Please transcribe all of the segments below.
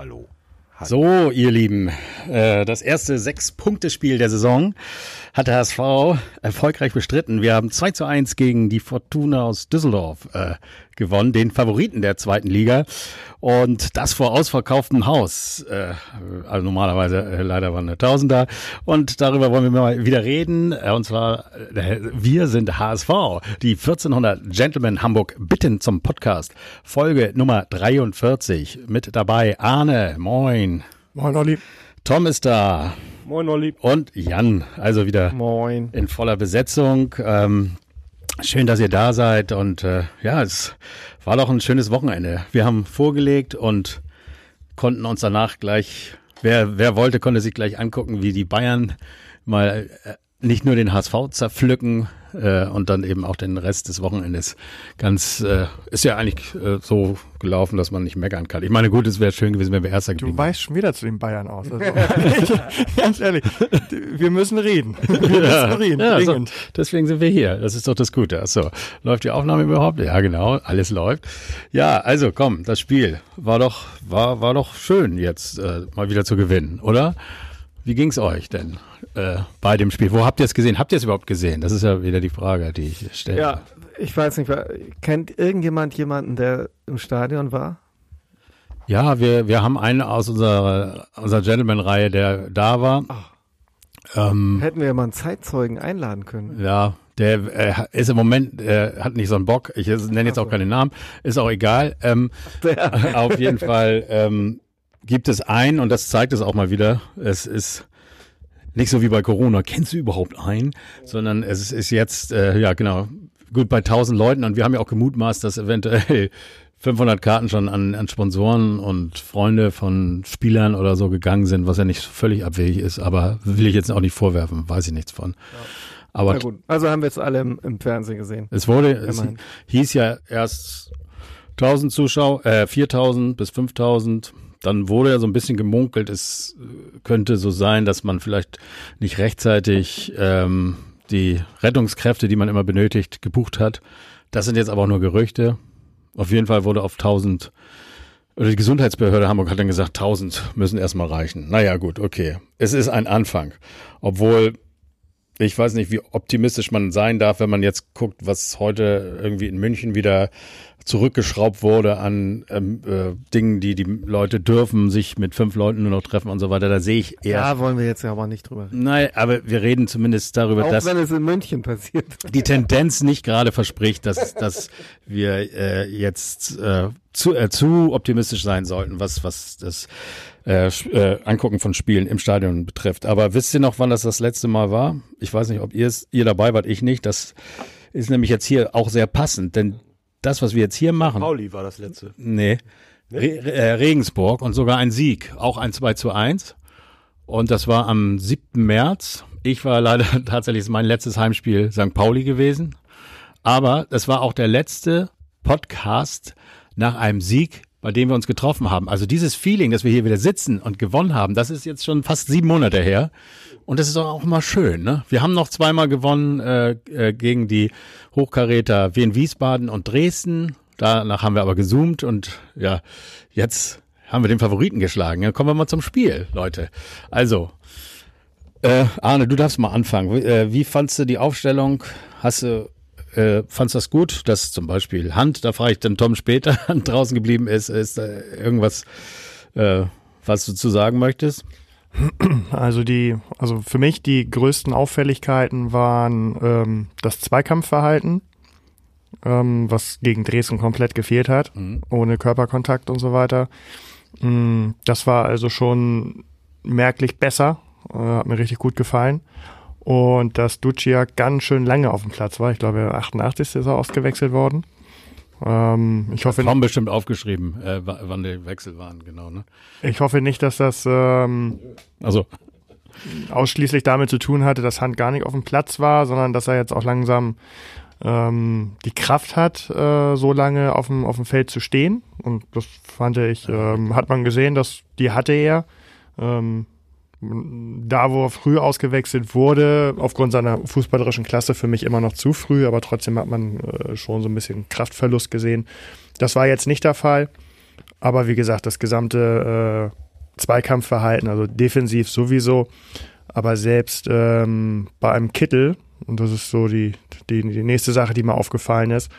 Hallo. So, ihr Lieben, äh, das erste Sechs-Punkte-Spiel der Saison hat der HSV erfolgreich bestritten. Wir haben 2 zu 1 gegen die Fortuna aus Düsseldorf äh, gewonnen, den Favoriten der zweiten Liga. Und das vor ausverkauftem Haus. Äh, also normalerweise äh, leider waren eine Tausender. Und darüber wollen wir mal wieder reden. Äh, und zwar, äh, wir sind HSV, die 1400 Gentlemen Hamburg bitten zum Podcast. Folge Nummer 43. Mit dabei Arne, moin. Moin, Olli. Tom ist da. Moin, Olli. Und Jan, also wieder Moin. in voller Besetzung. Ähm, schön, dass ihr da seid. Und äh, ja, es war doch ein schönes Wochenende. Wir haben vorgelegt und konnten uns danach gleich, wer, wer wollte, konnte sich gleich angucken, wie die Bayern mal äh, nicht nur den HSV zerpflücken äh, und dann eben auch den Rest des Wochenendes ganz, äh, ist ja eigentlich äh, so gelaufen, dass man nicht meckern kann. Ich meine, gut, es wäre schön gewesen, wenn wir Erster Du geblieben weißt schon wieder zu den Bayern aus. Also, ganz ehrlich, wir müssen reden. Wir müssen reden, Ja, so, deswegen sind wir hier. Das ist doch das Gute. Achso, läuft die Aufnahme überhaupt? Ja, genau, alles läuft. Ja, also komm, das Spiel war doch, war, war doch schön jetzt äh, mal wieder zu gewinnen, oder? Wie ging's euch denn äh, bei dem Spiel? Wo habt ihr es gesehen? Habt ihr es überhaupt gesehen? Das ist ja wieder die Frage, die ich stelle. Ja, ich weiß nicht, kennt irgendjemand jemanden, der im Stadion war? Ja, wir, wir haben einen aus unserer, unserer Gentleman-Reihe, der da war. Ähm, Hätten wir mal einen Zeitzeugen einladen können. Ja, der äh, ist im Moment, äh, hat nicht so einen Bock. Ich nenne jetzt auch keine Namen, ist auch egal. Ähm, auf jeden Fall ähm, gibt es einen, und das zeigt es auch mal wieder, es ist nicht so wie bei Corona, kennst du überhaupt einen, sondern es ist, jetzt, äh, ja genau, gut bei 1000 Leuten. Und wir haben ja auch gemutmaßt, dass eventuell 500 Karten schon an, an Sponsoren und Freunde von Spielern oder so gegangen sind, was ja nicht völlig abwegig ist, aber will ich jetzt auch nicht vorwerfen, weiß ich nichts von. Aber Na gut, also haben wir es alle im, im Fernsehen gesehen. es wurde, es hieß ja erst 1000 Zuschauer, äh, 4000 bis 5000. Dann wurde ja so ein bisschen gemunkelt, es äh, könnte so sein, dass man vielleicht nicht rechtzeitig ähm, die Rettungskräfte, die man immer benötigt, gebucht hat. Das sind jetzt aber auch nur Gerüchte. Auf jeden Fall wurde auf 1000 oder die Gesundheitsbehörde Hamburg hat dann gesagt, 1000 müssen erstmal reichen. Naja, gut, okay. Es ist ein Anfang. Obwohl ich weiß nicht, wie optimistisch man sein darf, wenn man jetzt guckt, was heute irgendwie in München wieder zurückgeschraubt wurde an ähm, äh, Dingen, die die Leute dürfen, sich mit fünf Leuten nur noch treffen und so weiter. Da sehe ich eher. Da wollen wir jetzt ja aber nicht drüber reden. Nein, aber wir reden zumindest darüber, Auch dass wenn es in München passiert. die Tendenz nicht gerade verspricht, dass, dass wir äh, jetzt äh, zu, äh, zu optimistisch sein sollten, was, was das äh, äh, Angucken von Spielen im Stadion betrifft. Aber wisst ihr noch, wann das das letzte Mal war? Ich weiß nicht, ob ihr es, ihr dabei wart, ich nicht. Das ist nämlich jetzt hier auch sehr passend, denn das, was wir jetzt hier machen, Pauli war das letzte. Nee. Re äh, Regensburg und sogar ein Sieg, auch ein 2 zu 1. Und das war am 7. März. Ich war leider tatsächlich mein letztes Heimspiel St. Pauli gewesen. Aber das war auch der letzte Podcast nach einem Sieg, bei dem wir uns getroffen haben. Also dieses Feeling, dass wir hier wieder sitzen und gewonnen haben, das ist jetzt schon fast sieben Monate her. Und das ist auch mal schön, ne? Wir haben noch zweimal gewonnen äh, äh, gegen die Hochkaräter Wien Wiesbaden und Dresden. Danach haben wir aber gezoomt und ja, jetzt haben wir den Favoriten geschlagen. Ja, kommen wir mal zum Spiel, Leute. Also, äh, Arne, du darfst mal anfangen. Wie, äh, wie fandst du die Aufstellung? Hast du, äh, fandst du das gut, dass zum Beispiel Hand, da frage ich dann Tom später, Hand draußen geblieben ist, ist da irgendwas, äh, was du zu sagen möchtest? Also die, also für mich die größten Auffälligkeiten waren ähm, das Zweikampfverhalten, ähm, was gegen Dresden komplett gefehlt hat, Mhm. ohne Körperkontakt und so weiter. Mm, Das war also schon merklich besser, äh, hat mir richtig gut gefallen. Und dass Ducia ganz schön lange auf dem Platz war. Ich glaube, 88. ist er ausgewechselt worden. Ähm, ich hoffe, Tom bestimmt aufgeschrieben, äh, wa- wann die Wechsel waren, genau, ne? ich hoffe nicht, dass das ähm, Also, ausschließlich damit zu tun hatte, dass Hand gar nicht auf dem Platz war, sondern dass er jetzt auch langsam ähm, die Kraft hat, äh, so lange auf dem, auf dem Feld zu stehen. Und das fand ich, ähm, hat man gesehen, dass die hatte er. Ähm, da, wo er früh ausgewechselt wurde, aufgrund seiner fußballerischen Klasse für mich immer noch zu früh, aber trotzdem hat man äh, schon so ein bisschen Kraftverlust gesehen. Das war jetzt nicht der Fall. Aber wie gesagt, das gesamte äh, Zweikampfverhalten, also defensiv sowieso, aber selbst ähm, bei einem Kittel, und das ist so die, die, die nächste Sache, die mir aufgefallen ist,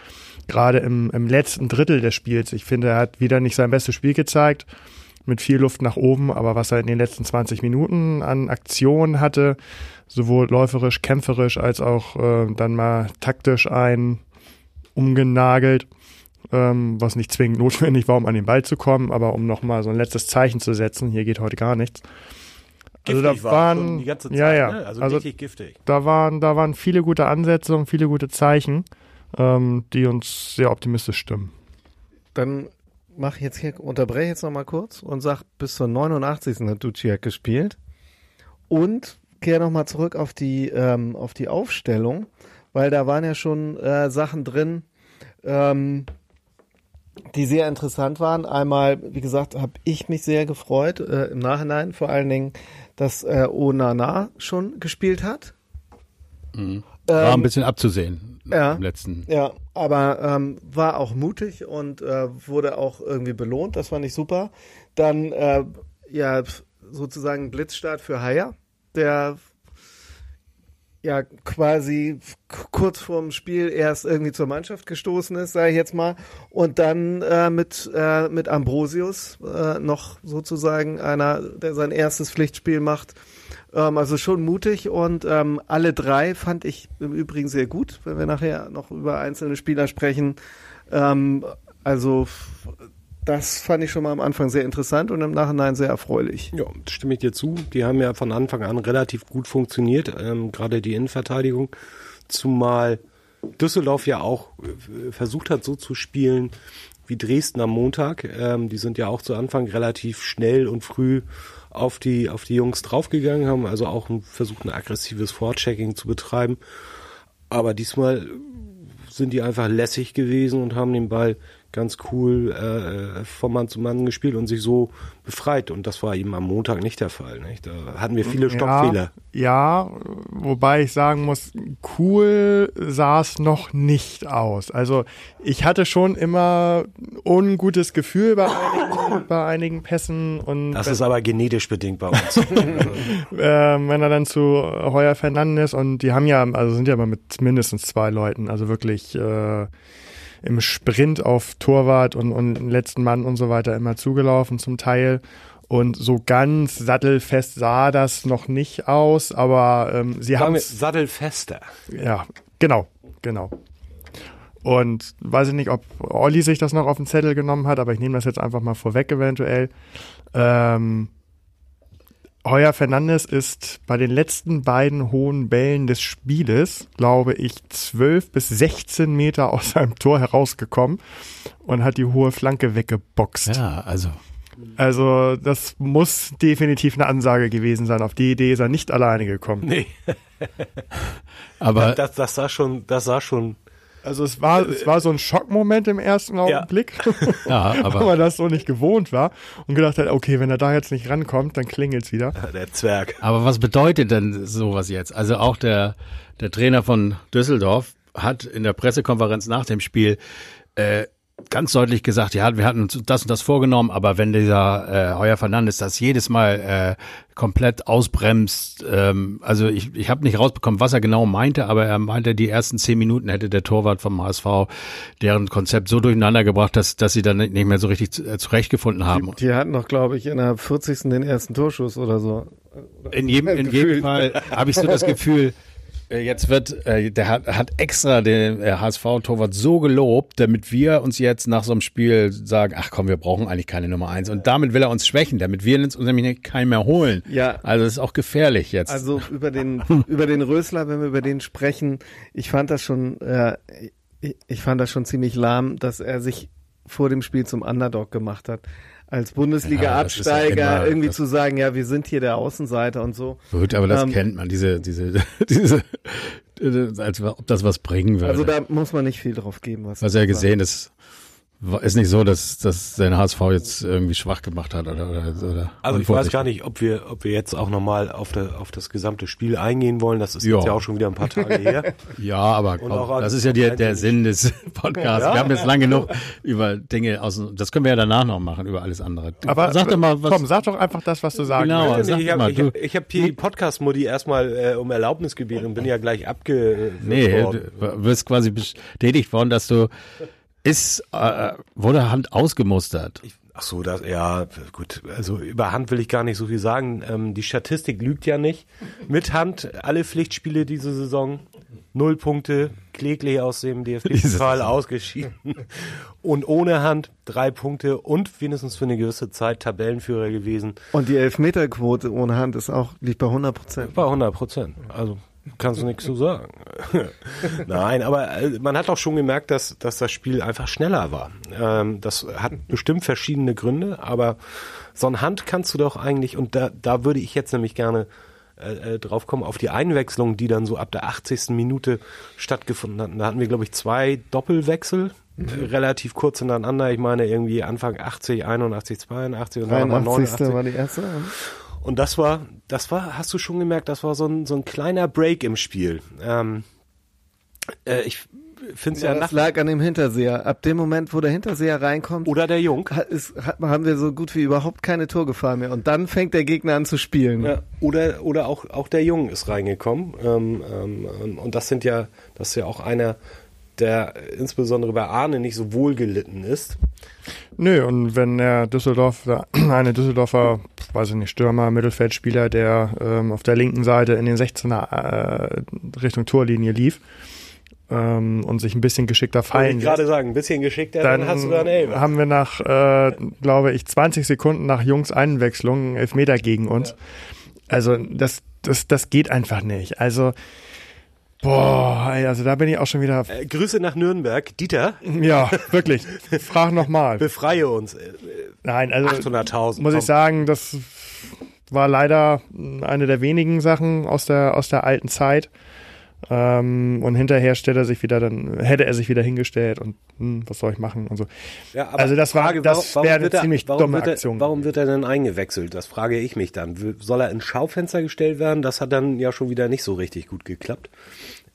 gerade im, im letzten Drittel des Spiels, ich finde, er hat wieder nicht sein bestes Spiel gezeigt, mit viel Luft nach oben, aber was er in den letzten 20 Minuten an Aktionen hatte, sowohl läuferisch, kämpferisch als auch äh, dann mal taktisch ein umgenagelt, ähm, was nicht zwingend notwendig war, um an den Ball zu kommen, aber um nochmal so ein letztes Zeichen zu setzen, hier geht heute gar nichts. Giftig also da war waren, die ganze Zeit, ja, ja, ne? also, also richtig giftig. da waren, da waren viele gute Ansätze und viele gute Zeichen, ähm, die uns sehr optimistisch stimmen. Dann mach jetzt hier, unterbreche jetzt noch mal kurz und sag, bis zur 89. hat Duciak gespielt. Und kehr noch mal zurück auf die, ähm, auf die Aufstellung, weil da waren ja schon äh, Sachen drin, ähm, die sehr interessant waren. Einmal, wie gesagt, habe ich mich sehr gefreut, äh, im Nachhinein vor allen Dingen, dass äh, Onana schon gespielt hat. Mhm. War Ähm, ein bisschen abzusehen ja. im letzten. Ja, aber ähm, war auch mutig und äh, wurde auch irgendwie belohnt. Das fand ich super. Dann äh, ja sozusagen Blitzstart für Haier, der ja quasi kurz vorm Spiel erst irgendwie zur Mannschaft gestoßen ist, sage ich jetzt mal, und dann äh, mit äh, mit Ambrosius äh, noch sozusagen einer, der sein erstes Pflichtspiel macht. Ähm, also schon mutig und ähm, alle drei fand ich im Übrigen sehr gut, wenn wir nachher noch über einzelne Spieler sprechen. Ähm, also das fand ich schon mal am Anfang sehr interessant und im Nachhinein sehr erfreulich. Ja, stimme ich dir zu. Die haben ja von Anfang an relativ gut funktioniert, ähm, gerade die Innenverteidigung. Zumal Düsseldorf ja auch äh, versucht hat, so zu spielen wie Dresden am Montag. Ähm, die sind ja auch zu Anfang relativ schnell und früh auf die, auf die Jungs draufgegangen, haben also auch versucht, ein aggressives Vorchecking zu betreiben. Aber diesmal sind die einfach lässig gewesen und haben den Ball ganz cool äh, von Mann zu Mann gespielt und sich so befreit. Und das war eben am Montag nicht der Fall. Nicht? Da hatten wir viele Stoppfehler. Ja, ja, wobei ich sagen muss, cool sah es noch nicht aus. Also ich hatte schon immer ungutes Gefühl bei einigen, bei einigen Pässen und Das ist aber genetisch bedingt bei uns. ähm, wenn er dann zu Heuer Fernandes und die haben ja, also sind ja immer mit mindestens zwei Leuten, also wirklich äh, im Sprint auf Torwart und, und letzten Mann und so weiter immer zugelaufen zum Teil. Und so ganz sattelfest sah das noch nicht aus, aber ähm, sie haben sattelfester. ja, genau, genau. Und weiß ich nicht, ob Olli sich das noch auf den Zettel genommen hat, aber ich nehme das jetzt einfach mal vorweg eventuell. Ähm, Heuer Fernandes ist bei den letzten beiden hohen Bällen des Spieles, glaube ich, 12 bis 16 Meter aus seinem Tor herausgekommen und hat die hohe Flanke weggeboxt. Ja, also Also das muss definitiv eine Ansage gewesen sein. Auf die Idee ist er nicht alleine gekommen. Nee, aber das, das sah schon, das sah schon. Also es war, es war so ein Schockmoment im ersten Augenblick, ja, weil aber man das so nicht gewohnt war und gedacht hat, okay, wenn er da jetzt nicht rankommt, dann klingelt's wieder. Der Zwerg. Aber was bedeutet denn sowas jetzt? Also auch der, der Trainer von Düsseldorf hat in der Pressekonferenz nach dem Spiel äh, ganz deutlich gesagt, ja, wir hatten uns das und das vorgenommen, aber wenn dieser äh, Heuer Fernandes das jedes Mal äh, komplett ausbremst, ähm, also ich, ich habe nicht rausbekommen, was er genau meinte, aber er meinte, die ersten zehn Minuten hätte der Torwart vom HSV deren Konzept so durcheinander gebracht, dass, dass sie dann nicht mehr so richtig zu- äh, zurechtgefunden haben. Die hatten noch, glaube ich, in der 40. den ersten Torschuss oder so. In jedem, in jedem. Fall habe ich so das Gefühl, jetzt wird, äh, der hat, hat extra den äh, HSV-Torwart so gelobt, damit wir uns jetzt nach so einem Spiel sagen, ach komm, wir brauchen eigentlich keine Nummer eins. Und damit will er uns schwächen, damit wir uns nämlich keinen mehr holen. Ja. Also das ist auch gefährlich jetzt. Also über den über den Rösler, wenn wir über den sprechen, ich fand das schon, äh, ich, ich fand das schon ziemlich lahm, dass er sich vor dem Spiel zum Underdog gemacht hat. Als Bundesliga-Absteiger ja irgendwie das- zu sagen, ja, wir sind hier der Außenseiter und so. Gut, aber das ähm, kennt man, diese, diese, diese, äh, als ob das was bringen würde. Also da muss man nicht viel drauf geben, was. Was ja gesehen ist, ist nicht so, dass, dass sein HSV jetzt irgendwie schwach gemacht hat oder, oder, oder Also ich weiß gar nicht, ob wir, ob wir jetzt auch nochmal auf, der, auf das gesamte Spiel eingehen wollen. Das ist Ja. jetzt ja auch schon wieder ein paar Tage her. Ja, aber komm, das ist ja der, an- der Sinn des Podcasts. Ja. Wir haben jetzt lang genug über Dinge aus, das können wir ja danach noch machen, über alles andere. Aber sag doch mal, was, komm, sag doch einfach das, was du sagen Genau. willst. sag ich mal, habe ich hab, ich hab hier die Podcast-Mutti erstmal äh, um Erlaubnis gebeten und bin ja gleich abge... nee, worden. du wirst quasi bestätigt worden, dass du, ist, äh, wurde Hand ausgemustert. Ach so, das, ja, gut. Also über Hand will ich gar nicht so viel sagen. Ähm, die Statistik lügt ja nicht. Mit Hand alle Pflichtspiele diese Saison. Null Punkte, kläglich aus dem DFB-Pokal ausgeschieden. Und ohne Hand drei Punkte und wenigstens für eine gewisse Zeit Tabellenführer gewesen. Und die Elfmeterquote ohne Hand ist auch, liegt bei 100 Prozent. Bei 100 Prozent. Also kannst du nichts zu sagen. Nein, aber äh, man hat auch schon gemerkt, dass, dass das Spiel einfach schneller war. Ähm, das hat bestimmt verschiedene Gründe, aber so ein Hand kannst du doch eigentlich, und da, da würde ich jetzt nämlich gerne äh, äh, drauf kommen, auf die Einwechslung, die dann so ab der 80. Minute stattgefunden hatten. Da hatten wir, glaube ich, zwei Doppelwechsel. äh, Relativ kurz hintereinander, ich meine irgendwie Anfang 80, 81, 82 und dann nochmal 83. 89. war die erste. Und das war, das war, hast du schon gemerkt, das war so ein, so ein kleiner Break im Spiel. Ähm, äh, ich finde es ja, Ja, das lag an dem Hinterseher. Ab dem Moment, wo der Hinterseher reinkommt, oder der Jung. hat, ist, hat, haben wir so gut wie überhaupt keine Torgefahr mehr. Und dann fängt der Gegner an zu spielen. Ja, oder oder auch auch der Jung ist reingekommen. Ähm, ähm, ähm, und das sind ja, das ist ja auch einer, der insbesondere bei Arne nicht so wohl gelitten ist. Nö, und wenn der Düsseldorf, eine Düsseldorfer, weiß ich nicht, Stürmer, Mittelfeldspieler, der ähm, auf der linken Seite in den 16er äh, Richtung Torlinie lief ähm, und sich ein bisschen geschickter fallen ich lässt, gerade sagen, ein bisschen geschickter, dann, dann hast du da eine Elbe. haben wir nach, äh, glaube ich, 20 Sekunden nach Jungs Einwechslung einen Elfmeter gegen uns. Also das, das, das geht einfach nicht. Also boah, ey, also da bin ich auch schon wieder, Äh, Grüße nach Nürnberg. Dieter, ja, wirklich. Frag nochmal. befreie uns. Nein, also 800.000. muss ich sagen, das war leider eine der wenigen Sachen aus der aus der alten Zeit. Ähm, und hinterher stellt er sich wieder dann, hätte er sich wieder hingestellt und hm, was soll ich machen und so. Ja, aber Also das war- Frage, das warum- wäre warum eine wird er- ziemlich dumme er, Aktion. Warum wird er denn eingewechselt? Das frage ich mich dann. Soll er ins Schaufenster gestellt werden? Das hat dann ja schon wieder nicht so richtig gut geklappt.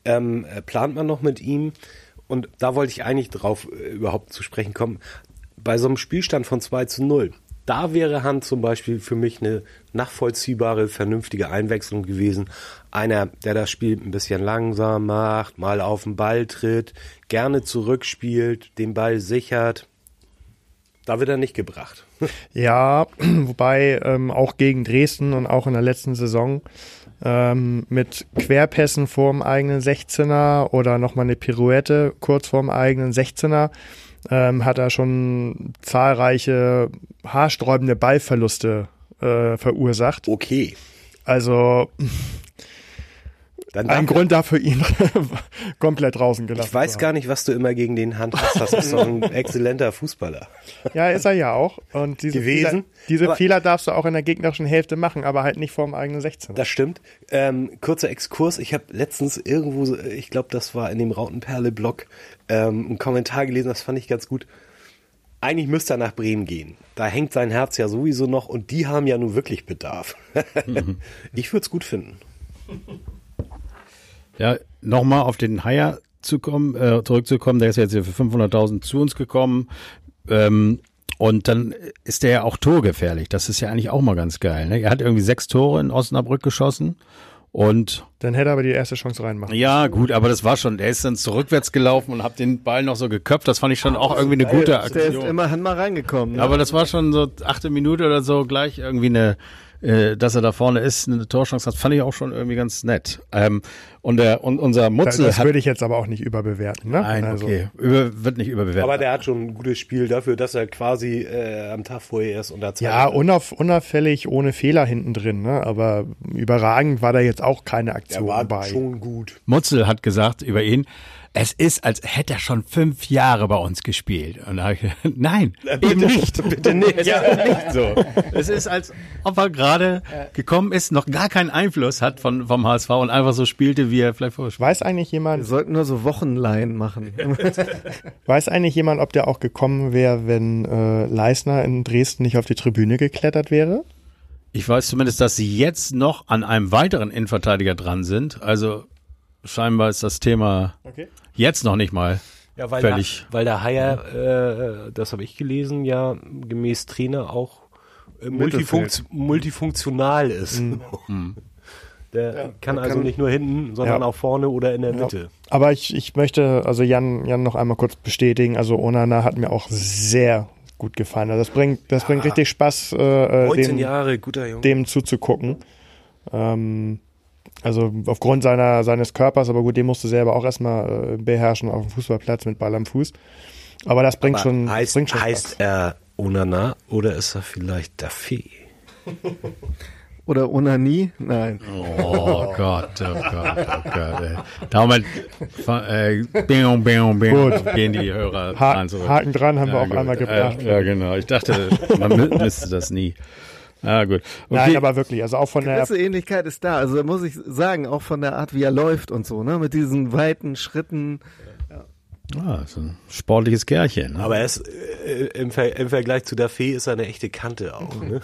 Ähm, äh, plant man noch mit ihm? Und da wollte ich eigentlich drauf äh, überhaupt zu sprechen kommen. Bei so einem Spielstand von 2 zu 0, da wäre Hand zum Beispiel für mich eine nachvollziehbare, vernünftige Einwechslung gewesen. Einer, der das Spiel ein bisschen langsam macht, mal auf den Ball tritt, gerne zurückspielt, den Ball sichert. Da wird er nicht gebracht. Ja, wobei ähm, auch gegen Dresden und auch in der letzten Saison ähm, mit Querpässen vorm eigenen 16er oder nochmal eine Pirouette kurz vorm eigenen 16er ähm, hat er schon zahlreiche haarsträubende Ballverluste äh, verursacht. Okay. Also Dann ein Grund dafür, ihn komplett draußen gelassen Ich weiß zu gar nicht, was du immer gegen den Hand hast. Das ist doch ein exzellenter Fußballer. Ja, ist er ja auch. Und diese, Gewesen. Fehler, diese Aber- Fehler darfst du auch in der gegnerischen Hälfte machen, aber halt nicht vorm eigenen 16er. Das stimmt. Ähm, kurzer Exkurs. Ich habe letztens irgendwo, so- ich glaube, das war in dem Rautenperle-Blog, ähm, einen Kommentar gelesen, das fand ich ganz gut. Eigentlich müsste er nach Bremen gehen. Da hängt sein Herz ja sowieso noch und die haben ja nun wirklich Bedarf. ich würde es gut finden. Ja, nochmal auf den Haier zu kommen, äh, zurückzukommen, der ist jetzt hier für 500.000 zu uns gekommen. Ähm, und dann ist der ja auch torgefährlich. Das ist ja eigentlich auch mal ganz geil. Ne? Er hat irgendwie sechs Tore in Osnabrück geschossen. Und Dann hätte er aber die erste Chance reinmachen. ja, gut, aber das war schon, der ist dann zurückwärts gelaufen und hat den Ball noch so geköpft. Das fand ich schon auch irgendwie eine gute Der ist Aktion. immerhin mal reingekommen. Ne? Aber das war schon so achte Minute oder so gleich irgendwie eine, äh, dass er da vorne ist, eine Torchance hat, fand ich auch schon irgendwie ganz nett. Ähm, und der und unser Das, Mutzel das hat würde ich jetzt aber auch nicht überbewerten. Ne? Nein, Also, okay. Über, wird nicht überbewertet. Aber der hat schon ein gutes Spiel dafür, dass er quasi äh, am Tag vorher erst unter Zeit Ja, unauf, unauffällig, ohne Fehler hinten drin. Ne? Aber überragend war da jetzt auch keine er Aktion war bei. schon gut. Mutzel hat gesagt über ihn, es ist, als hätte er schon fünf Jahre bei uns gespielt. Und da habe ich gedacht, nein, eben nicht. Bitte nicht. Es ist nicht so. Es ist, als ob er gerade gekommen ist, noch gar keinen Einfluss hat von, vom HSV und einfach so spielte, wie er vielleicht vorher Weiß eigentlich Wir jemand, sollten nur so Wochenleihen machen. weiß eigentlich jemand, ob der auch gekommen wäre, wenn äh, Leisner in Dresden nicht auf die Tribüne geklettert wäre? Ich weiß zumindest, dass sie jetzt noch an einem weiteren Innenverteidiger dran sind. Also scheinbar ist das Thema Okay. Jetzt noch nicht mal. Ja, weil Völlig. Der, weil der Haier, äh, das habe ich gelesen, ja gemäß Trainer auch äh, multifunkt, multifunktional ist. Der kann also kann- nicht nur hinten, sondern Ja. auch vorne oder in der Mitte. Aber ich, ich möchte also Jan, Jan noch einmal kurz bestätigen. Also Onana hat mir auch sehr gut gefallen. Also das bringt, das bringt richtig Spaß, äh, äh, 19 dem, Jahre, guter Junge. dem zuzugucken. Ähm, also aufgrund seiner, seines Körpers, aber gut, den musst du selber auch erstmal äh, beherrschen auf dem Fußballplatz mit Ball am Fuß. Aber das bringt Aber schon, heißt, bringt schon heißt Spaß. er Onana oder ist er vielleicht der Fee? Oder Onanie? Nein. Oh Gott, oh Gott, oh Gott. Ey. Damit äh, bing, bing, bing, Gut. gehen die Hörer Ha dran zurück. Haken dran haben wir auch gut. einmal gebracht. Äh, ja, genau. Ich dachte, man mü- müsste das nie. Ah, gut. Okay. Nein, aber wirklich, also auch von der, Gewisse Ähnlichkeit ist da. Also da muss ich sagen, auch von der Art, wie er läuft und so, ne? Mit diesen weiten Schritten. Ah, so ein sportliches Kerlchen. Ne? Aber er ist, äh, im, Ver im Vergleich zu der Fee ist er eine echte Kante auch. Ne?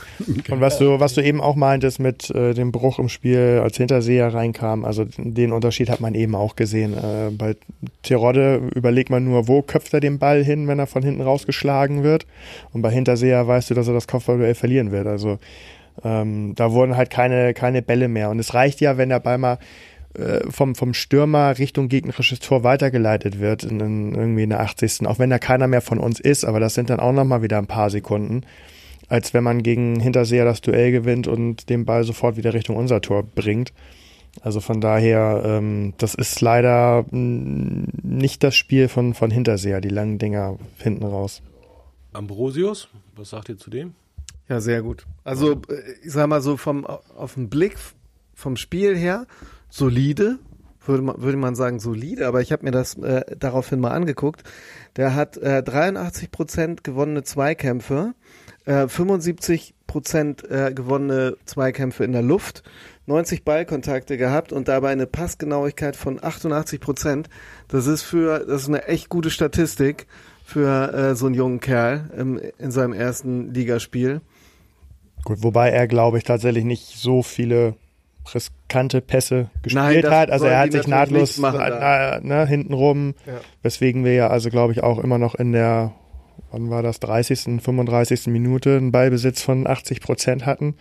Und was du, was du eben auch meintest mit äh, dem Bruch im Spiel, als Hinterseher reinkam, also den Unterschied hat man eben auch gesehen. Äh, bei Terodde überlegt man nur, wo köpft er den Ball hin, wenn er von hinten rausgeschlagen wird. Und bei Hinterseher weißt du, dass er das Kopfballduell verlieren wird. Also ähm, da wurden halt keine, keine Bälle mehr. Und es reicht ja, wenn der Ball mal äh, vom, vom Stürmer Richtung gegnerisches Tor weitergeleitet wird, in, in, irgendwie in der 80. Auch wenn da keiner mehr von uns ist, aber das sind dann auch nochmal wieder ein paar Sekunden als wenn man gegen Hinterseher das Duell gewinnt und den Ball sofort wieder Richtung unser Tor bringt. Also von daher, ähm, das ist leider nicht das Spiel von, von Hinterseher, die langen Dinger hinten raus. Ambrosius, was sagt ihr zu dem? Ja, sehr gut. Also, äh, ich sag mal so vom auf den Blick vom Spiel her solide, würde man, würde man sagen solide, aber ich habe mir das äh, daraufhin mal angeguckt. Der hat äh, 83 Prozent gewonnene Zweikämpfe, äh, 75 Prozent äh, gewonnene Zweikämpfe in der Luft, 90 Ballkontakte gehabt und dabei eine Passgenauigkeit von 88 Prozent. Das ist für, das ist eine echt gute Statistik für äh, so einen jungen Kerl im, in seinem ersten Ligaspiel. Gut, wobei er, glaube ich, tatsächlich nicht so viele riskante Pässe gespielt Nein, das hat. Also er hat sich nahtlos machen da. na, ne, hintenrum, Ja. weswegen wir ja also, glaube ich, auch immer noch in der, wann war das, 30., 35. Minute einen Ballbesitz von 80 Prozent hatten.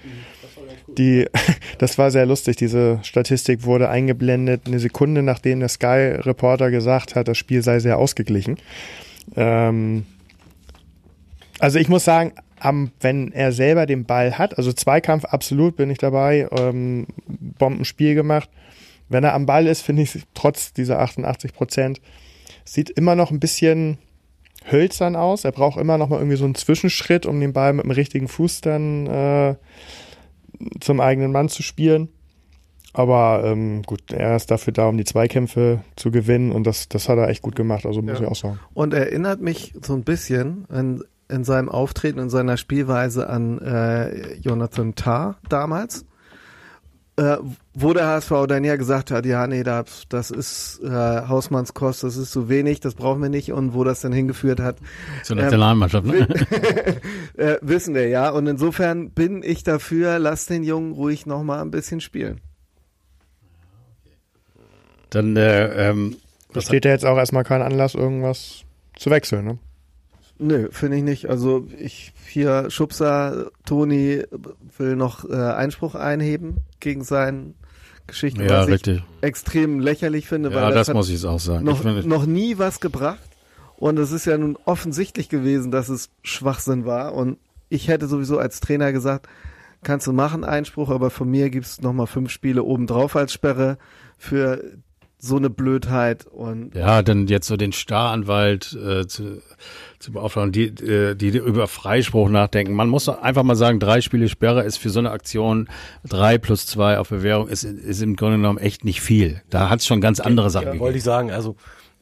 Die, das war sehr lustig. Diese Statistik wurde eingeblendet eine Sekunde, nachdem der Sky-Reporter gesagt hat, das Spiel sei sehr ausgeglichen. Ähm, also ich muss sagen, am, wenn er selber den Ball hat, also Zweikampf absolut bin ich dabei, ähm, Bombenspiel gemacht. Wenn er am Ball ist, finde ich trotz dieser 88 Prozent, sieht immer noch ein bisschen hölzern aus. Er braucht immer noch mal irgendwie so einen Zwischenschritt, um den Ball mit dem richtigen Fuß dann äh, zum eigenen Mann zu spielen. Aber ähm, gut, er ist dafür da, um die Zweikämpfe zu gewinnen und das, das hat er echt gut gemacht, also muss Ja. ich auch sagen. Und erinnert mich so ein bisschen in, in seinem Auftreten, in seiner Spielweise an äh, Jonathan Tah damals, äh, wo der HSV dann ja gesagt hat, ja, nee, das, das ist äh, Hausmannskost, das ist zu wenig, das brauchen wir nicht und wo das dann hingeführt hat, Zur Nationalmannschaft, ne? äh, wissen wir ja. Und insofern bin ich dafür, lass den Jungen ruhig nochmal ein bisschen spielen. Dann, äh, ähm, Besteht ja jetzt auch erstmal kein Anlass, irgendwas zu wechseln, ne? Nö, finde ich nicht. Also ich hier Schubser, Toni will noch äh, Einspruch einheben gegen seine Geschichte, ja, was ich richtig. extrem lächerlich finde, Ja, weil das hat muss ich jetzt auch sagen. noch, ich noch nie was gebracht. Und es ist ja nun offensichtlich gewesen, dass es Schwachsinn war. Und ich hätte sowieso als Trainer gesagt, kannst du machen Einspruch, aber von mir gibt's noch mal fünf Spiele obendrauf als Sperre für so eine Blödheit. Und Ja, dann jetzt so den Staranwalt äh, zu, zu beauftragen, die, äh, die über Freispruch nachdenken. Man muss einfach mal sagen, drei Spiele Sperre ist für so eine Aktion drei plus zwei auf Bewährung ist, ist im Grunde genommen echt nicht viel. Da hat es schon ganz andere Sachen Ja, gegeben. wollte ich sagen, also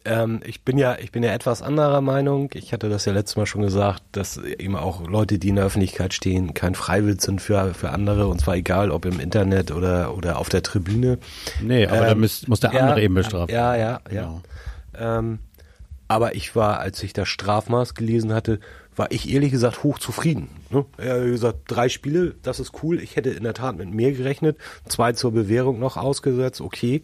Ähm, ich bin ja, ich bin ja etwas anderer Meinung. Ich hatte das ja letztes Mal schon gesagt, dass eben auch Leute, die in der Öffentlichkeit stehen, kein Freiwild sind für, für andere und zwar egal, ob im Internet oder, oder auf der Tribüne. Nee, aber da Ähm, muss, muss der andere eben bestrafen. Ja, ja, ja. Genau. Ähm, aber ich war, als ich das Strafmaß gelesen hatte, war ich ehrlich gesagt hochzufrieden. Ne? Er hat gesagt, drei Spiele, das ist cool. Ich hätte in der Tat mit mehr gerechnet. Zwei zur Bewährung noch ausgesetzt, okay.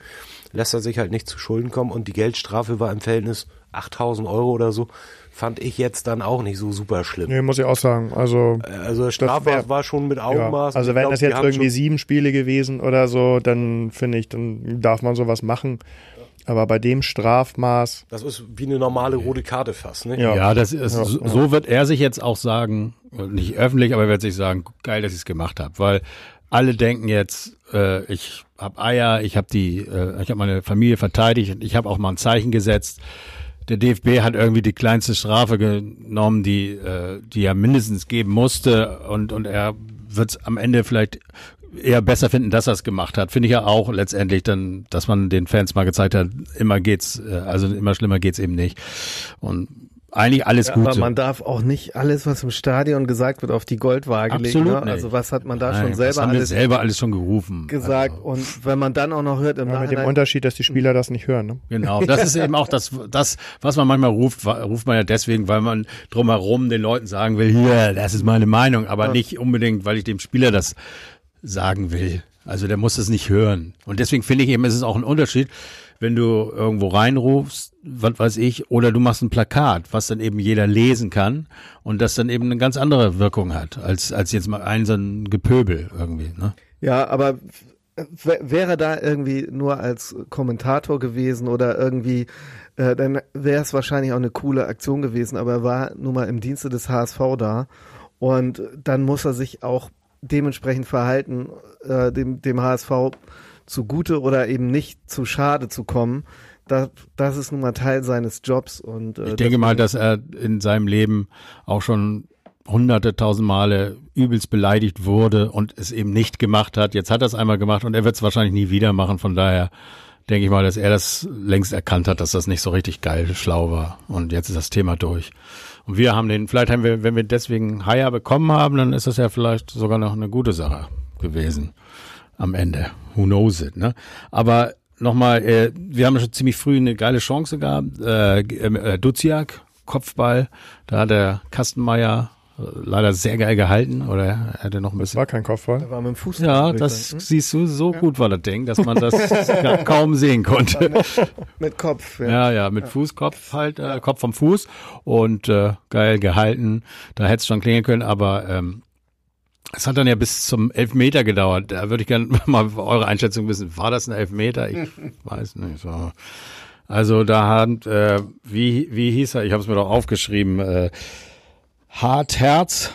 Lässt er sich halt nicht zu Schulden kommen. Und die Geldstrafe war im Verhältnis 8000 Euro oder so. Fand ich jetzt dann auch nicht so super schlimm. Nee, muss ich auch sagen. Also, Also das Strafmaß wär- war schon mit ja, Augenmaß. also Ich wenn glaub, das jetzt irgendwie sieben Spiele gewesen oder so, dann finde ich, dann darf man sowas machen. Aber bei dem Strafmaß, Das ist wie eine normale rote Karte fast, ne? Ja. Ja, das ist, Ja, so, ja. so wird er sich jetzt auch sagen, nicht öffentlich, aber er wird sich sagen, geil, dass ich es gemacht habe, weil alle denken jetzt, äh, ich habe Eier, ich habe die, äh, ich habe meine Familie verteidigt und ich habe auch mal ein Zeichen gesetzt. Der DFB hat irgendwie die kleinste Strafe genommen, die, äh, die er mindestens geben musste und und er wird es am Ende vielleicht eher besser finden, dass er es gemacht hat. Finde ich ja auch letztendlich dann, dass man den Fans mal gezeigt hat, immer geht's, äh, also immer schlimmer geht's eben nicht. Und eigentlich alles Ja, gut aber so. man darf auch nicht alles, was im Stadion gesagt wird, auf die Goldwaage legen. Absolut Ne? nicht. Also was hat man da Nein, schon selber haben wir alles selber alles schon gerufen. gesagt? Also, Und wenn man dann auch noch hört im ja, mit dem Unterschied, dass die Spieler das nicht hören. Ne? Genau, das ist eben auch das, das, was man manchmal ruft, ruft man ja deswegen, weil man drumherum den Leuten sagen will, hier, das ist meine Meinung, aber nicht unbedingt, weil ich dem Spieler das sagen will. Also der muss es nicht hören. Und deswegen finde ich eben, es ist auch ein Unterschied, wenn du irgendwo reinrufst, was weiß ich, oder du machst ein Plakat, was dann eben jeder lesen kann und das dann eben eine ganz andere Wirkung hat, als, als jetzt mal ein so ein Gepöbel irgendwie, ne? ja, aber wäre da irgendwie nur als Kommentator gewesen oder irgendwie, äh, dann wäre es wahrscheinlich auch eine coole Aktion gewesen, aber er war nun mal im Dienste des HSV da und dann muss er sich auch dementsprechend verhalten, äh, dem, dem HSV zugute oder eben nicht zu schade zu kommen. Das, das ist nun mal Teil seines Jobs und äh, Ich denke mal, dass er in seinem Leben auch schon hunderte, tausend Male übelst beleidigt wurde und es eben nicht gemacht hat. Jetzt hat er es einmal gemacht und er wird es wahrscheinlich nie wieder machen. Von daher denke ich mal, dass er das längst erkannt hat, dass das nicht so richtig geil, schlau war. Und jetzt ist das Thema durch. Und wir haben den, vielleicht haben wir, wenn wir deswegen Haier bekommen haben, dann ist das ja vielleicht sogar noch eine gute Sache gewesen am Ende. Who knows it, ne? Aber nochmal, äh, wir haben schon ziemlich früh eine geile Chance gehabt. Äh, äh, Duziak, Kopfball, da hat der Kastenmeier äh, leider sehr geil gehalten oder er hätte noch ein Das bisschen. war kein Kopfball. Er war mit dem Fuß. Ja, das hm? siehst du, so gut war das Ding, dass man das ka- kaum sehen konnte. mit Kopf. Ja. Ja, ja, mit Fuß, Kopf halt, äh, Kopf vom Fuß und äh, geil gehalten. Da hätte es schon klingeln können, aber ähm, es hat dann ja bis zum Elfmeter gedauert. Da würde ich gerne mal eure Einschätzung wissen. War das ein Elfmeter? Ich weiß nicht. So. Also da hat, äh, wie, wie hieß er? Ich habe es mir doch aufgeschrieben. Äh, Hartherz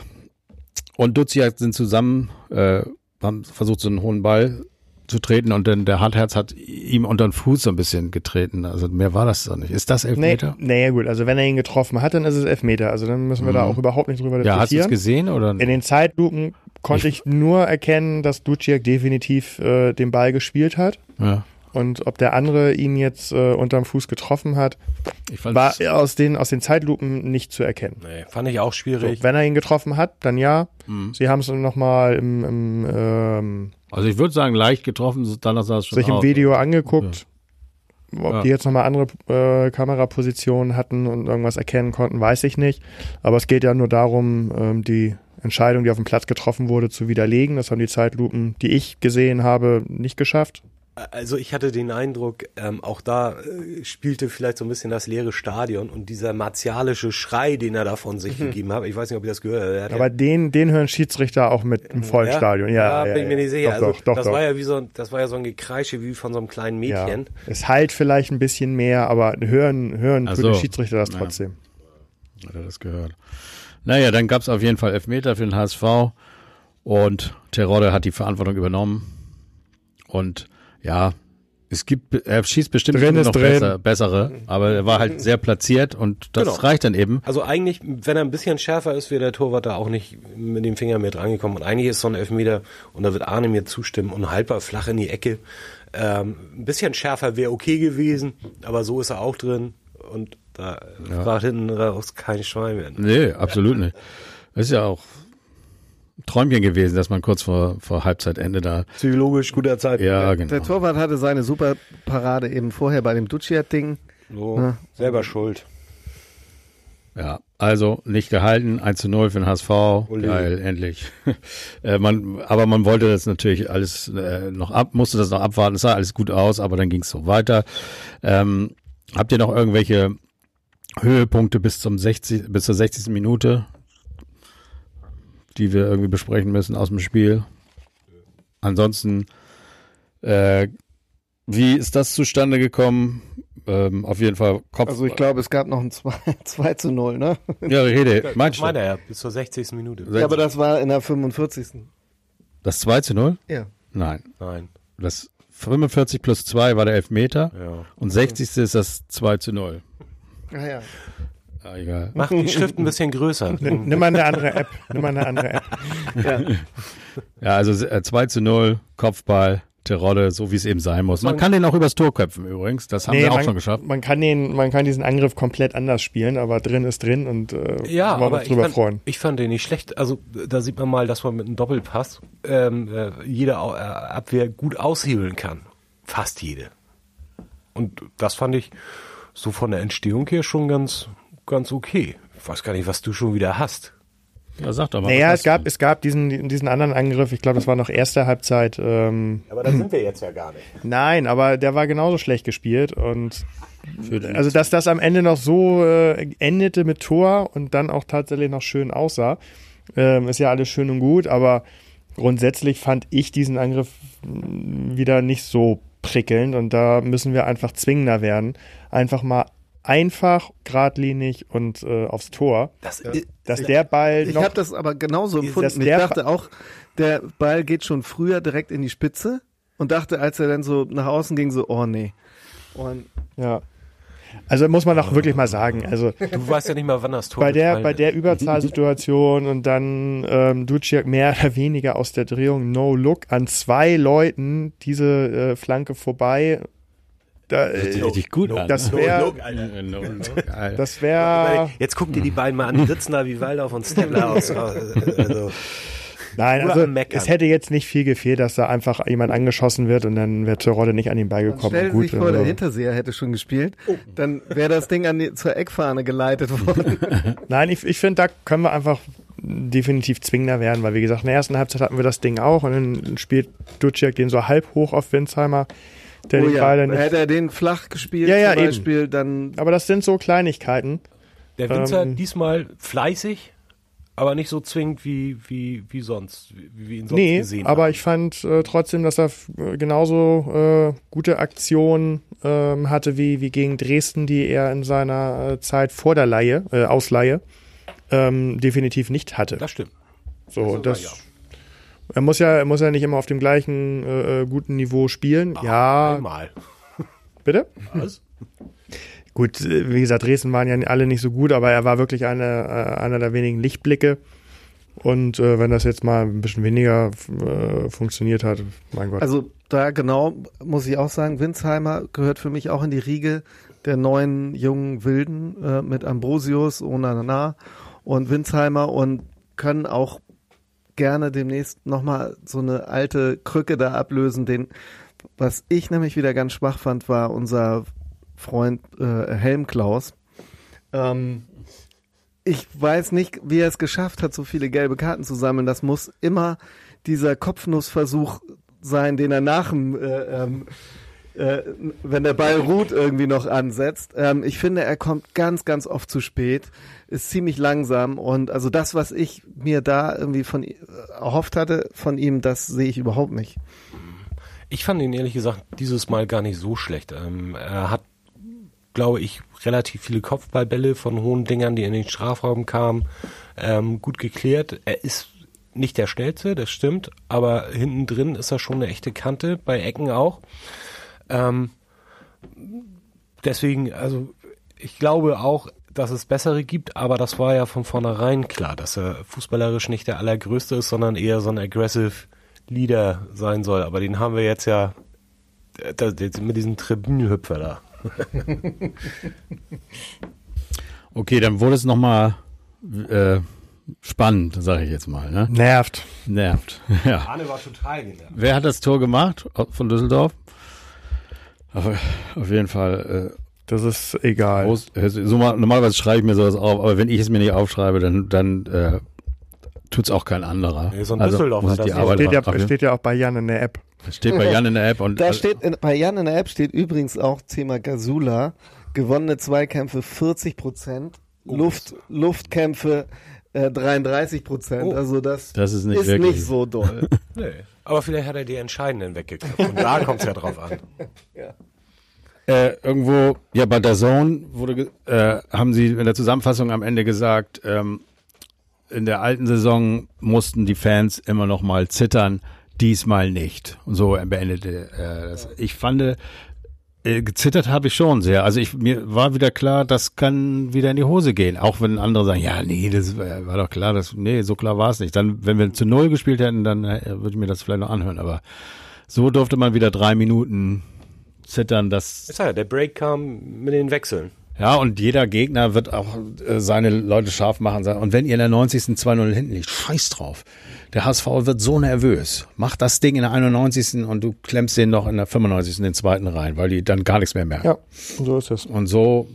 und Duziak sind zusammen, äh, haben versucht, so einen hohen Ball zu treten und dann der Hartherz hat ihm unter den Fuß so ein bisschen getreten. Also mehr war das doch nicht. Ist das Nee, Elfmeter? nee, gut, also wenn er ihn getroffen hat, dann ist es Elfmeter. Also dann müssen wir da auch überhaupt nicht drüber Mhm. Ja, hast du es diskutieren. gesehen oder? In den Zeitlupen konnte ich, nur erkennen, dass Duciak definitiv äh, den Ball gespielt hat. Ja. Und ob der andere ihn jetzt äh, unterm Fuß getroffen hat, war aus den, aus den Zeitlupen nicht zu erkennen. Nee, fand ich auch So, schwierig. wenn er ihn getroffen hat, dann ja. Mhm. Sie haben es nochmal im, im, ähm, also ich würde sagen, leicht getroffen, danach sah es schon sich im aus. Video angeguckt. Ob Ja. die jetzt nochmal andere äh, Kamerapositionen hatten und irgendwas erkennen konnten, weiß ich nicht. Aber es geht ja nur darum, ähm, die Entscheidung, die auf dem Platz getroffen wurde, zu widerlegen. Das haben die Zeitlupen, die ich gesehen habe, nicht geschafft. Also ich hatte den Eindruck, ähm, auch da äh, spielte vielleicht so ein bisschen das leere Stadion und dieser martialische Schrei, den er da von sich gegeben hat. Ich weiß nicht, ob ihr das gehört habt. Er Mhm. Aber den, den hören Schiedsrichter auch mit im vollen ja, Stadion. Ja, ja, bin ich mir nicht sicher. Doch, also, doch, doch, das doch. war ja wie so, ein- das war ja so ein Gekreische wie von so einem kleinen ja. Mädchen. Es halt vielleicht ein bisschen mehr, aber hören, hören Ach für so. den Schiedsrichter das Ja. trotzdem. Hat er das gehört. Naja, dann gab es auf jeden Fall Elfmeter für den HSV und Terodde hat die Verantwortung übernommen. Und ja, es gibt, er schießt bestimmt Drin noch drin. besser, bessere, aber er war halt sehr platziert und das Genau. reicht dann eben. Also eigentlich, wenn er ein bisschen schärfer ist, wäre der Torwart da auch nicht mit dem Finger mehr drangekommen. Und eigentlich ist so ein Elfmeter, und da wird Arne mir zustimmen, und halber flach in die Ecke. Ähm, ein bisschen schärfer wäre okay gewesen, aber so ist er auch drin. und da Ja. fragt hinten raus kein Schwein mehr. Nee, absolut nicht. Das ist ja auch Träumchen gewesen, dass man kurz vor, vor Halbzeitende da. Psychologisch guter Zeit. Ja, genau. Der Torwart hatte seine super Parade eben vorher bei dem Duciat-Ding. So, Ja. selber schuld. Ja, also nicht gehalten, 1 zu 0 für den HSV, Ole. geil, endlich. äh, man, aber man wollte das natürlich alles äh, noch ab, musste das noch abwarten, es sah alles gut aus, aber dann ging es so weiter. Ähm, habt ihr noch irgendwelche Höhepunkte bis zum 60, bis zur 60. Minute, die wir irgendwie besprechen müssen aus dem Spiel? Ansonsten, äh, wie ist das zustande gekommen? Ähm, auf jeden Fall Kopf. Also ich glaube, es gab noch ein 2, 2 zu 0, ne? ja, Rede, meinst du? meine ja, bis zur 60. Minute. Ja, aber das war in der 45. Das 2 zu 0? Ja. Nein. Nein. Das 45 plus 2 war der Elfmeter Ja. und 60. ist das 2 zu 0. Ah, ja. Egal. Mach die Schrift ein bisschen größer. Nimm, nimm mal eine andere App. Nimm mal eine andere App. ja. Ja, also äh, 2 zu 0, Kopfball, Terodde, so wie es eben sein muss. Man kann den auch übers Tor köpfen übrigens. Das haben wir auch man, schon geschafft. Man kann den, man kann diesen Angriff komplett anders spielen, aber drin ist drin und äh, Ja, wollen wir aber uns ich drüber fand, freuen. ich fand den nicht schlecht. Also da sieht man mal, dass man mit einem Doppelpass ähm, äh, jede äh, Abwehr gut aushebeln kann. Fast jede. Und das fand ich so von der Entstehung her schon ganz, ganz okay. Ich weiß gar nicht, was du schon wieder hast. Ja, sag doch mal. Naja, was es gab, du? es gab diesen, diesen anderen Angriff, ich glaube, das war noch erste Halbzeit. Ähm, Aber da sind wir jetzt ja gar nicht. nein, aber der war genauso schlecht gespielt und also dass das am Ende noch so äh, endete mit Tor und dann auch tatsächlich noch schön aussah, ähm, ist ja alles schön und gut, aber grundsätzlich fand ich diesen Angriff mh, wieder nicht so prickelnd und da müssen wir einfach zwingender werden. Einfach mal einfach, geradlinig und äh, aufs Tor. Das, Dass der Ball Ich habe das aber genauso empfunden. Ich dachte auch, der Ball geht schon früher direkt in die Spitze und dachte, als er dann so nach außen ging, so, oh nee. Und Ja. Also muss man auch wirklich mal sagen, also du weißt ja nicht mal, wann das Tor bei der, bei der Überzahlsituation und dann ähm, Duciak mehr oder weniger aus der Drehung No Look an zwei Leuten diese äh, Flanke vorbei. Da, Hört sich äh, richtig gut an. das ne? wär- No. No Alter. das wäre Jetzt guck dir die beiden mal an, die sitzen da wie Waldorf und Stella aus. Also, nein, also es hätte jetzt nicht viel gefehlt, dass da einfach jemand angeschossen wird und dann wäre Terodde nicht an ihn beigekommen. stell sich vor, der also- Hinterseher hätte schon gespielt, dann wäre das Ding an die, zur Eckfahne geleitet worden. Nein, ich, ich finde, da können wir einfach definitiv zwingender werden, weil wie gesagt, in der ersten Halbzeit hatten wir das Ding auch und dann spielt Duciak den so halb hoch auf Winsheimer, der oh den ja, Ball dann nicht. hätte er den flach gespielt Ja, ja, zum eben. Beispiel, dann Aber das sind so Kleinigkeiten. Der Winzer Ähm, diesmal fleißig, aber nicht so zwingend wie, wie, wie sonst, wie wir ihn sonst Nee, gesehen aber haben. ich fand äh, trotzdem, dass er äh, genauso äh, gute Aktionen ähm, hatte wie, wie gegen Dresden, die er in seiner äh, Zeit vor der Leihe, äh, Ausleihe ähm, definitiv nicht hatte. Das stimmt. so, sogar das, ja. Er muss ja, er muss ja nicht immer auf dem gleichen äh, äh, guten Niveau spielen. ja, Einmal. bitte? Was? Gut, äh, wie gesagt, Dresden waren ja alle nicht so gut, aber er war wirklich eine, äh, einer der wenigen Lichtblicke. Und äh, wenn das jetzt mal ein bisschen weniger äh, funktioniert hat, mein Gott. Also da genau muss ich auch sagen, Winsheimer gehört für mich auch in die Riege der neuen jungen Wilden äh, mit Ambrosius, Onana und Winsheimer und können auch gerne demnächst nochmal so eine alte Krücke da ablösen. Den, was ich nämlich wieder ganz schwach fand, war unser Freund äh, Helmklaus. Ähm, ich weiß nicht, wie er es geschafft hat, so viele gelbe Karten zu sammeln. Das muss immer dieser Kopfnussversuch sein, den er nach dem, äh, ähm, äh, wenn der Ball ruht, irgendwie noch ansetzt. Ähm, ich finde, er kommt ganz, ganz oft zu spät, ist ziemlich langsam und also das, was ich mir da irgendwie von erhofft hatte von ihm, das sehe ich überhaupt nicht. Ich fand ihn ehrlich gesagt dieses Mal gar nicht so schlecht. Ähm, er hat, glaube ich, relativ viele Kopfballbälle von hohen Dingern, die in den Strafraum kamen, ähm, gut geklärt. Er ist nicht der schnellste, das stimmt, aber hinten drin ist er schon eine echte Kante, bei Ecken auch. Ähm, deswegen, also ich glaube auch, dass es bessere gibt, aber das war ja von vornherein klar, dass er fußballerisch nicht der allergrößte ist, sondern eher so ein aggressive Leader sein soll. Aber den haben wir jetzt ja äh, mit diesem Tribünenhüpfer da. Okay, dann wurde es nochmal äh, spannend, sage ich jetzt mal. Ne? Nervt. Nervt. Ja. Arne war total genervt. Wer hat das Tor gemacht von Düsseldorf? Auf, auf jeden Fall. Äh, Das ist egal. groß, so mal, normalerweise schreibe ich mir sowas auf, aber wenn ich es mir nicht aufschreibe, dann, dann äh, tut es auch kein anderer. Nee, so ein Düsseldorfer muss ich hat die das Arbeit steht, ja, steht ja auch bei Jan in der App. steht bei Jan in der App und Da steht, in, bei Jan in der App steht übrigens auch Thema Gasula. Gewonnene Zweikämpfe 40 Prozent, Luft, Luftkämpfe äh, 33 Prozent. Oh. Also das, Das ist nicht ist wirklich- nicht so doll. Nee. Aber vielleicht hat er die Entscheidenden weggegriffen. Und da kommt es ja drauf an. äh, irgendwo, ja, bei der Zone wurde, äh, haben sie in der Zusammenfassung am Ende gesagt, ähm, in der alten Saison mussten die Fans immer noch mal zittern, diesmal nicht. Und so beendete äh, das. Ich fand, äh, gezittert habe ich schon sehr. Also ich mir war wieder klar, das kann wieder in die Hose gehen. Auch wenn andere sagen, ja, nee, das war, doch klar, das, nee, so klar war es nicht. Dann, wenn wir zu null gespielt hätten, dann äh, würde ich mir das vielleicht noch anhören. Aber so durfte man wieder drei Minuten zittern, das Ist ja, der Break kam mit den Wechseln. Ja, und jeder Gegner wird auch äh, seine Leute scharf machen. sagen, Und wenn ihr in der 90. 2-0 hinten liegt, scheiß drauf. Der HSV wird so nervös. Mach das Ding in der 91. und du klemmst den noch in der 95. in den zweiten rein, weil die dann gar nichts mehr merken. Ja, so ist es. Und so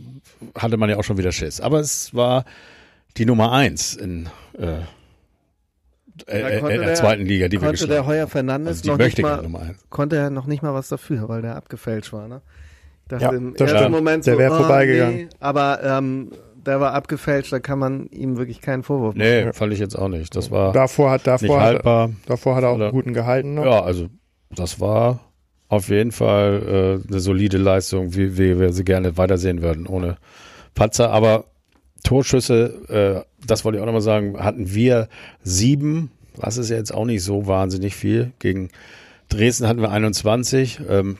hatte man ja auch schon wieder Schiss. Aber es war die Nummer eins in, äh, äh, in der der- zweiten Liga, die wir konnte der geschlagen haben. Heuer Fernandes Also die noch nicht möchte mal, gerne Nummer eins. konnte er noch nicht mal was dafür, weil der abgefälscht war, ne? Dachte Ja, im das ersten stimmt. Moment Der so, wär ah, vorbeigegangen. Nee, aber ähm, der war abgefälscht, da kann man ihm wirklich keinen Vorwurf machen. Nee, fand ich jetzt auch nicht. Das war Davor hat, nicht davor hat, davor hat er auch einen guten gehalten noch. Ja, also das war auf jeden Fall äh, eine solide Leistung, wie, wie wir sie gerne weitersehen würden, ohne Patzer. Aber Torschüsse, äh, das wollte ich auch nochmal sagen, hatten wir sieben, was ist jetzt auch nicht so wahnsinnig viel. Gegen Dresden hatten wir 21. Ähm,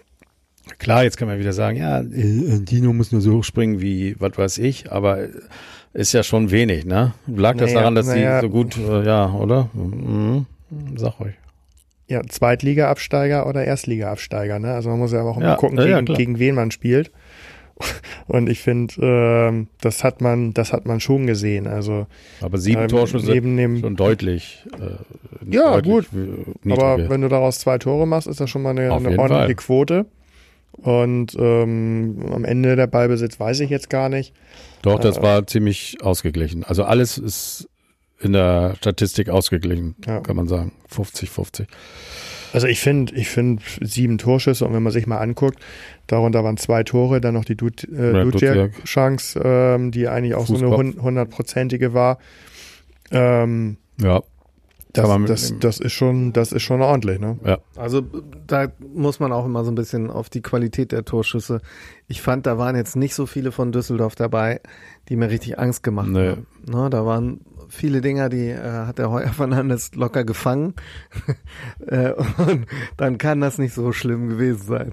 klar, jetzt kann man wieder sagen, ja, äh, Dino muss nur so hoch springen wie, was weiß ich, aber ist ja schon wenig, ne? Lag das Naja, daran, dass naja. so gut, äh, ja, oder? Mhm. Sag euch. Ja, Zweitliga-Absteiger oder Erstliga-Absteiger, ne? Also man muss ja auch immer Ja, gucken, ja, gegen, gegen wen man spielt. Und ich finde, ähm, das hat man, das hat man schon gesehen. Also Aber sieben ähm, Torschüsse neben dem, schon deutlich. Äh, Ja, deutlich gut. äh, aber niedrige. wenn du daraus zwei Tore machst, ist das schon mal eine, eine ordentliche Fall. Quote. Und ähm, am Ende der Ballbesitz weiß ich jetzt gar nicht. Doch, das äh, war ziemlich ausgeglichen. Also alles ist in der Statistik ausgeglichen, Ja. kann man sagen. 50-50. Also ich finde, ich finde sieben Torschüsse und wenn man sich mal anguckt, darunter waren zwei Tore, dann noch die Dud- äh, Ja, Duciak-Chance, ähm, die eigentlich auch so eine hundertprozentige war. Ähm, Ja. Das, das, das ist schon, das ist schon ordentlich, ne? Ja. Also da muss man auch immer so ein bisschen auf die Qualität der Torschüsse. Ich fand, da waren jetzt nicht so viele von Düsseldorf dabei, die mir richtig Angst gemacht Nee. haben. Ne, da waren viele Dinger, die äh, hat der Heuer Fernandes locker gefangen. äh, und dann kann das nicht so schlimm gewesen sein.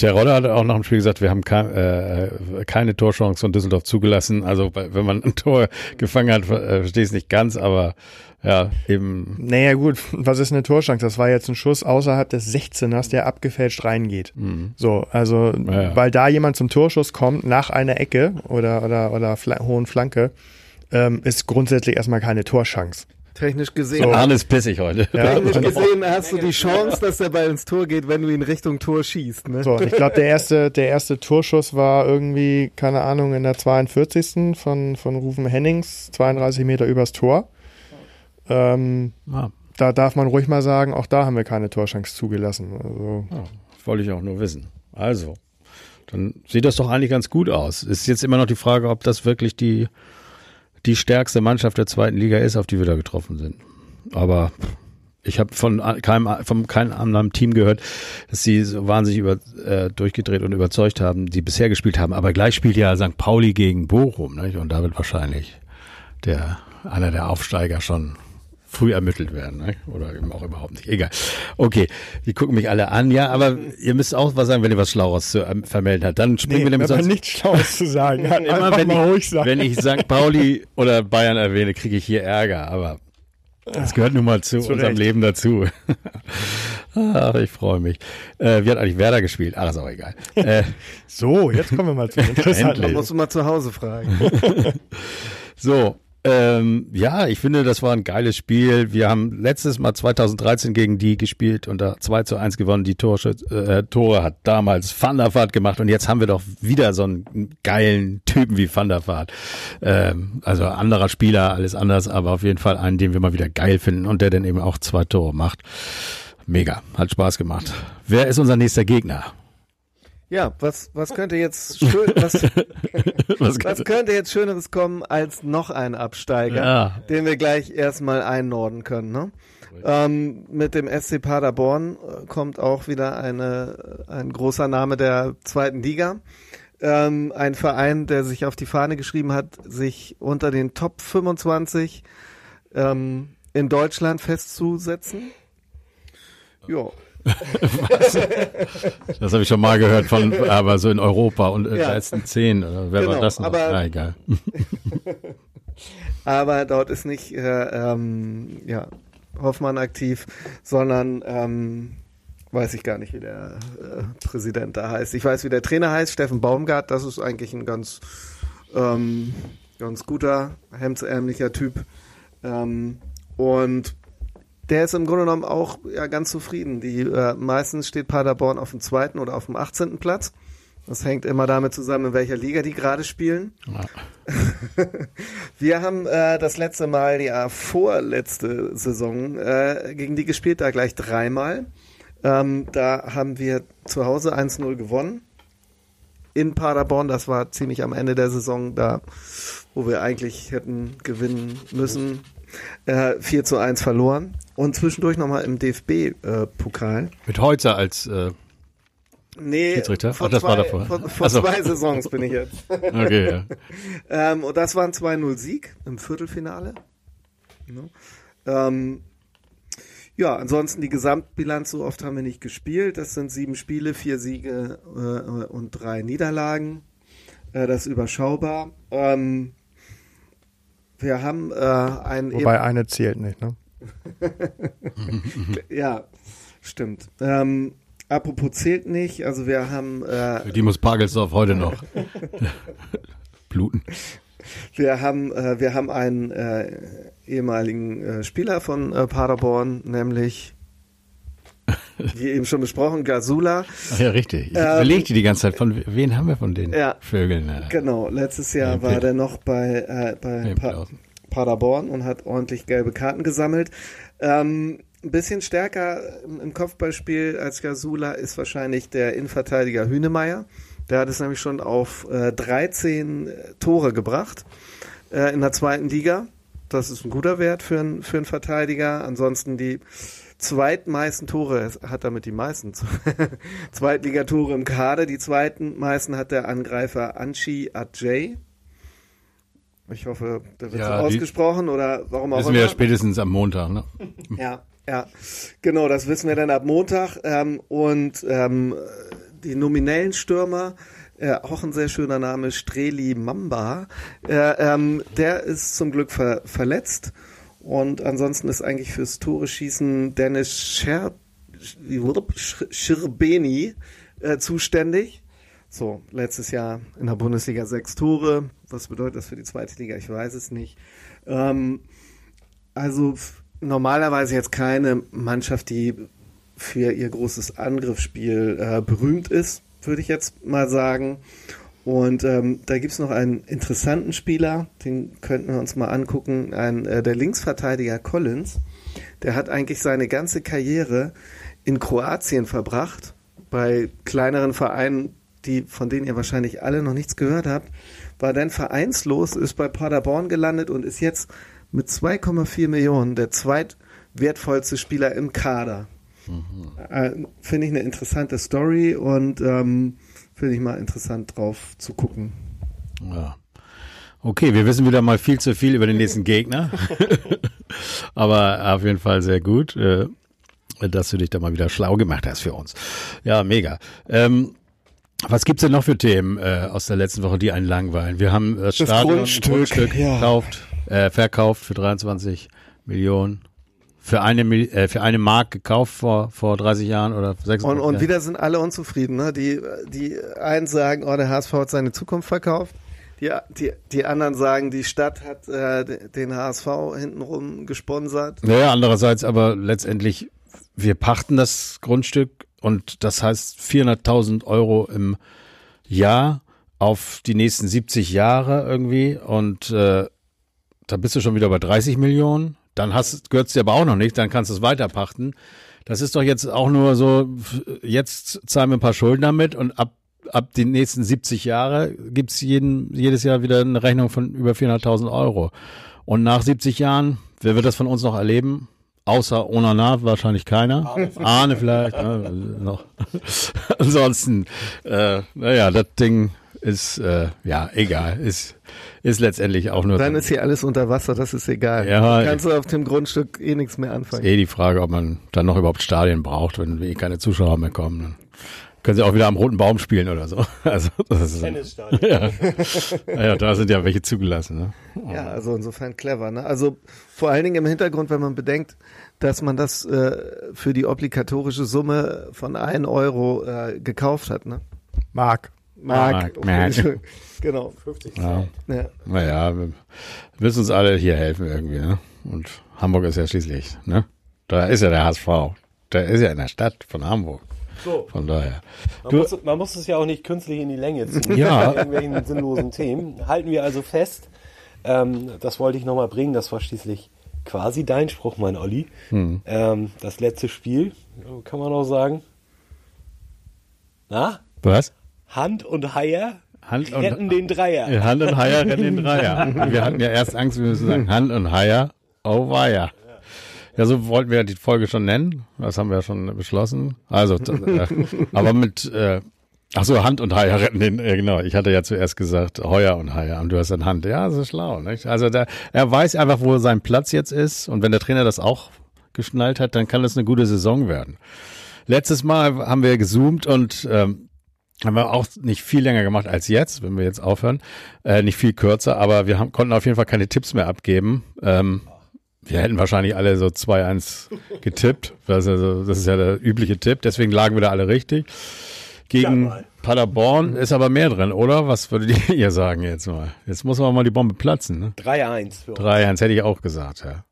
Der Roller hat auch nach dem Spiel gesagt, wir haben kein, äh, keine Torchance von Düsseldorf zugelassen. Also wenn man ein Tor gefangen hat, äh, verstehe ich es nicht ganz, aber ja, eben Naja gut, was ist eine Torschance? Das war jetzt ein Schuss außerhalb des 16ers, der abgefälscht reingeht. So, also Ja, ja. weil da jemand zum Torschuss kommt nach einer Ecke oder oder oder Fla hohen Flanke, ähm, ist grundsätzlich erstmal keine Torschance. Technisch gesehen. Arne ist pissig heute. Ja, Technisch gesehen hast du die Chance, dass der Ball ins Tor geht, wenn du ihn Richtung Tor schießt. Ne? So, ich glaube, der erste, der erste Torschuss war irgendwie, keine Ahnung, in der 42. von, von Rufen Hennings, 32 Meter übers Tor. Ähm, Ah, da darf man ruhig mal sagen, auch da haben wir keine Torschance zugelassen. Also, ja, das wollte ich auch nur wissen. Also, dann sieht das doch eigentlich ganz gut aus. Ist jetzt immer noch die Frage, ob das wirklich die, die stärkste Mannschaft der zweiten Liga ist, auf die wir da getroffen sind. Aber ich habe von keinem, von keinem anderen Team gehört, dass sie so wahnsinnig über, äh, durchgedreht und überzeugt haben, die bisher gespielt haben. Aber gleich spielt ja St. Pauli gegen Bochum, nicht? und da wird wahrscheinlich der, einer der Aufsteiger schon früh ermittelt werden, ne? oder eben auch überhaupt nicht. Egal. Okay, die gucken mich alle an, ja, aber ihr müsst auch was sagen, wenn ihr was Schlaueres zu ähm, vermelden habt. Dann springen wir nämlich aber sonst nichts Schlaues zu sagen. immer, Einfach wenn mal ruhig ich, sagen. wenn ich St. Pauli oder Bayern erwähne, kriege ich hier Ärger, aber das gehört nun mal zu, Zu unserem Recht. Leben dazu. Ach, ich freue mich. Äh, wie hat eigentlich Werder gespielt? Ach, ist auch egal. Äh, So, jetzt kommen wir mal zu den interessanten. Endlich. Musst du mal zu Hause fragen. so, ähm, ja, ich finde, das war ein geiles Spiel. Wir haben letztes Mal 2013 gegen die gespielt und da 2 zu 1 gewonnen. Die Tore, äh, Tore hat damals Van der Vaart gemacht und jetzt haben wir doch wieder so einen geilen Typen wie Van der Vaart. Ähm, also anderer Spieler, alles anders, aber auf jeden Fall einen, den wir mal wieder geil finden und der dann eben auch zwei Tore macht. Mega, hat Spaß gemacht. Wer ist unser nächster Gegner? Ja, was, was könnte jetzt schön, was, Was was könnte jetzt Schöneres kommen als noch ein Absteiger, Ja. den wir gleich erstmal einnorden können, ne? Ähm, mit dem SC Paderborn äh, kommt auch wieder eine, ein großer Name der zweiten Liga. Ähm, ein Verein, der sich auf die Fahne geschrieben hat, sich unter den Top 25 ähm, in Deutschland festzusetzen. Ja, Das habe ich schon mal gehört von, aber so in Europa und äh, Ja. letzten zehn oder wer war Genau, das noch? aber- ah, egal. aber dort ist nicht äh, ähm, ja, Hoffmann aktiv, sondern ähm, weiß ich gar nicht, wie der äh, Präsident da heißt. Ich weiß, wie der Trainer heißt, Steffen Baumgart. Das ist eigentlich ein ganz, ähm, ganz guter, hemdsärmlicher Typ. Ähm, und der ist im Grunde genommen auch ja, ganz zufrieden. Die, äh, meistens steht Paderborn auf dem zweiten oder auf dem 18. Platz. Das hängt immer damit zusammen, in welcher Liga die gerade spielen. Ja. Wir haben äh, das letzte Mal, ja, vorletzte Saison äh, gegen die gespielt, da gleich dreimal. Ähm, da haben wir zu Hause 1-0 gewonnen. In Paderborn, das war ziemlich am Ende der Saison, da, wo wir eigentlich hätten gewinnen müssen. Äh, 4 zu 1 verloren. Und zwischendurch nochmal im DFB-Pokal. Mit Heutzer als äh, nee, Schiedsrichter? vor, Ach, das zwei, war davor. vor, vor so. zwei Saisons bin ich jetzt. okay, ja. Ähm, und das war ein 2-0 Sieg im Viertelfinale. Ne? Ähm, ja, ansonsten die Gesamtbilanz, so oft haben wir nicht gespielt. Das sind sieben Spiele, vier Siege äh, und drei Niederlagen. Äh, das ist überschaubar. Ähm, wir haben äh, ein Wobei eine zählt nicht, ne? ja, stimmt. Ähm, apropos zählt nicht, also wir haben äh, Für die muss Pagelsdorf heute noch bluten. Wir haben, äh, wir haben einen äh, ehemaligen äh, Spieler von äh, Paderborn, nämlich, wie eben schon besprochen, Gasula. Ach ja, richtig. Ich Ähm, überlegte die ganze Zeit, von wen haben wir von den Ja. Vögeln? Äh, Genau, letztes Jahr Ja, war der noch bei, äh, bei pa. Paderborn und hat ordentlich gelbe Karten gesammelt. Ähm, ein bisschen stärker im, Kopfballspiel als Gasula ist wahrscheinlich der Innenverteidiger Hünemeyer. Der hat es nämlich schon auf äh, 13 Tore gebracht äh, in der zweiten Liga. Das ist ein guter Wert für, einen für einen Verteidiger. Ansonsten die zweitmeisten Tore, hat damit die meisten Zweitligatore im Kader. Die zweiten meisten hat der Angreifer Anchi Ajay. Ich hoffe, der wird Ja, so ausgesprochen oder warum auch Wissen wir ja immer. spätestens am Montag, ne? Ja, ja, genau, das wissen wir dann ab Montag. Ähm, und ähm, die nominellen Stürmer, äh, auch ein sehr schöner Name, Streli Mamba, äh, ähm, der ist zum Glück ver verletzt. Und ansonsten ist eigentlich fürs Tore schießen Dennis Scher Sch- Schirbeni äh, zuständig. So, letztes Jahr in der Bundesliga sechs Tore. Was bedeutet das für die zweite Liga? Ich weiß es nicht. Ähm, also normalerweise jetzt keine Mannschaft, die für ihr großes Angriffsspiel äh, berühmt ist, würde ich jetzt mal sagen. Und ähm, da gibt's noch einen interessanten Spieler, den könnten wir uns mal angucken, ein, äh, der Linksverteidiger Collins. Der hat eigentlich seine ganze Karriere in Kroatien verbracht, bei kleineren Vereinen, die, von denen ihr wahrscheinlich alle noch nichts gehört habt, war dann vereinslos, ist bei Paderborn gelandet und ist jetzt mit 2,4 Millionen der zweitwertvollste Spieler im Kader. Äh, Finde ich eine interessante Story und ähm, finde ich mal interessant drauf zu gucken. Ja. Okay, wir wissen wieder mal viel zu viel über den nächsten Gegner. Aber auf jeden Fall sehr gut, äh, dass du dich da mal wieder schlau gemacht hast für uns. Ja, mega. Ähm, was gibt's denn noch für Themen äh, aus der letzten Woche, die einen langweilen? Wir haben das, Das Stadion, Grundstück, ja. gekauft, äh, verkauft für 23 Millionen. Für eine, äh, für eine Mark gekauft vor, vor 30 Jahren oder 36 Und, und Jahren. wieder sind alle unzufrieden. Ne? Die, die einen sagen, oh, der HSV hat seine Zukunft verkauft. Die, die, die anderen sagen, die Stadt hat äh, den HSV hintenrum gesponsert. Naja, andererseits aber letztendlich, wir pachten das Grundstück und das heißt 400.000 Euro im Jahr auf die nächsten 70 Jahre irgendwie und äh, da bist du schon wieder bei 30 Millionen. Dann hast gehört's dir aber auch noch nicht, dann kannst du es weiterpachten. Das ist doch jetzt auch nur so, jetzt zahlen wir ein paar Schulden damit und ab ab die nächsten 70 Jahre gibt's jeden, jedes Jahr wieder eine Rechnung von über 400.000 Euro. Und nach 70 Jahren, wer wird das von uns noch erleben? Außer Onana wahrscheinlich keiner. Arne, vielleicht. Ne, noch. Ansonsten, äh, naja, das Ding ist, äh, ja, egal. Ist, ist letztendlich auch nur Dann so- ist hier alles unter Wasser, das ist egal. Ja, kannst du auf dem Grundstück eh nichts mehr anfangen. eh die Frage, ob man dann noch überhaupt Stadien braucht, wenn eh keine Zuschauer mehr kommen. Dann können sie auch wieder am roten Baum spielen oder so. Also, das ist, Tennisstadion. ja. ja, da sind ja welche zugelassen. Ne? Ja, also insofern clever. Ne? Also vor allen Dingen im Hintergrund, wenn man bedenkt, dass man das äh, für die obligatorische Summe von 1 Euro äh, gekauft hat. Ne? Mark. Mark. Mark, Mark. genau. Ja. Ja. Naja, wir müssen uns alle hier helfen irgendwie. Ne? Und Hamburg ist ja schließlich, ne? Da ist ja der HSV. Der ist ja in der Stadt von Hamburg. So, Von daher. man, Du- muss, man muss es ja auch nicht künstlich in die Länge ziehen. Ja. Irgendwelchen sinnlosen Themen. Halten wir also fest, ähm, das wollte ich nochmal bringen, das war schließlich quasi dein Spruch, mein Olli. Hm. Ähm, das letzte Spiel, kann man auch sagen. Na? Was? Hand und Haier Hand und- retten den Dreier. Hand und Haier rennen den Dreier. Wir hatten ja erst Angst, wir müssen sagen, Hand und Haier, oh weia. Ja, so wollten wir die Folge schon nennen. Das haben wir ja schon beschlossen. Also, äh, aber mit, äh, ach so, Hand und Haier retten den, äh, genau. Ich hatte ja zuerst gesagt, Heuer und Haier und du hast dann Hand. Ja, das ist schlau, nicht? Also, da, er weiß einfach, wo sein Platz jetzt ist und wenn der Trainer das auch geschnallt hat, dann kann das eine gute Saison werden. Letztes Mal haben wir gezoomt und ähm, haben wir auch nicht viel länger gemacht als jetzt, wenn wir jetzt aufhören. Äh, nicht viel kürzer, aber wir haben, konnten auf jeden Fall keine Tipps mehr abgeben. Ähm, wir hätten wahrscheinlich alle so 2-1 getippt. Das ist, also, das ist ja der übliche Tipp. Deswegen lagen wir da alle richtig. Gegen Ja. Paderborn ist aber mehr drin, oder? Was würdet ihr sagen jetzt mal? Jetzt muss aber mal die Bombe platzen. Ne? 3-1 für uns. 3-1 hätte ich auch gesagt, ja.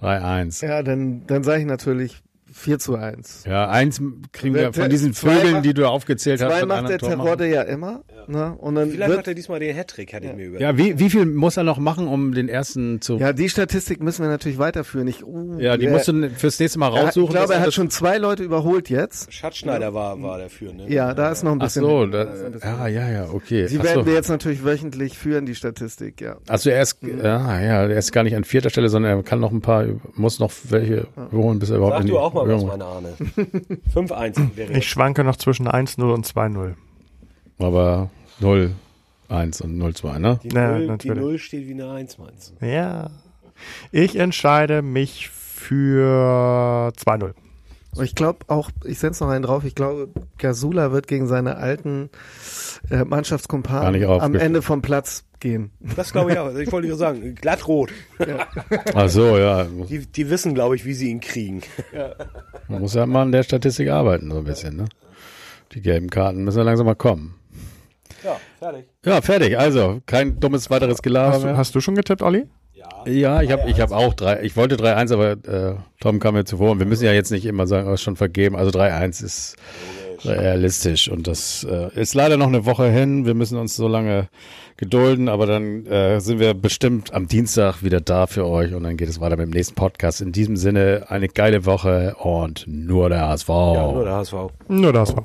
3-1. Ja, dann, dann sage ich natürlich 4 zu 1. Ja, eins kriegen wir von diesen zwei Vögeln, macht- die du aufgezählt hast. Zwei macht der. Terodde ja immer. Ne? Und dann Vielleicht macht wird, er diesmal den Hattrick, hatte ich mir überlegt. Ja, wie, wie viel muss er noch machen, um den ersten zu. ja, die Statistik müssen wir natürlich weiterführen. Ich, uh, Ja, die wer- musst du fürs nächste Mal raussuchen. Ich glaube, er hat schon zwei Leute überholt jetzt. Schatzschneider war, war dafür, ne? Ja, da ist noch ein Ach bisschen. so, da ein bisschen- ja, ja, ja, okay. Die Ach werden so. wir jetzt natürlich wöchentlich führen, die Statistik, ja. Also er ist, ja, ja, er ist gar nicht an vierter Stelle, sondern er kann noch ein paar, muss noch welche holen, bis er überhaupt Sag in die du auch mal was, Führung- meine Ahne. 5-1 wäre Ich schwanke noch zwischen 1-0 und 2-0. Aber 0, 1 und 0, 2, ne? Die, Ja, Null, die natürlich. Null steht wie eine 1, meinst du? Ja. Ich entscheide mich für 2-0. Und ich glaube auch, ich setze noch einen drauf, ich glaube, Gasula wird gegen seine alten äh, Mannschaftskumpanen am. Ende vom Platz gehen. Das glaube ich auch. Ich wollte nur sagen, glattrot. Ach so, ja. Die, die wissen, glaube ich, wie sie ihn kriegen. Man muss ja mal an der Statistik arbeiten, so ein bisschen, ne? Die gelben Karten müssen ja langsam mal kommen. Ja, fertig. Ja, fertig. Also, kein dummes weiteres Gelaber Hast du, mehr. hast du schon getippt, Olli? Ja, ich habe ich hab auch drei. Ich wollte 3-1, aber äh, Tom kam mir zuvor und wir müssen ja jetzt nicht immer sagen, oh, ist schon vergeben. Also 3-1 ist realistisch und das äh, ist leider noch eine Woche hin. Wir müssen uns so lange gedulden, aber dann äh, sind wir bestimmt am Dienstag wieder da für euch und dann geht es weiter mit dem nächsten Podcast. In diesem Sinne eine geile Woche und nur der HSV. Ja, nur der HSV. Nur das war.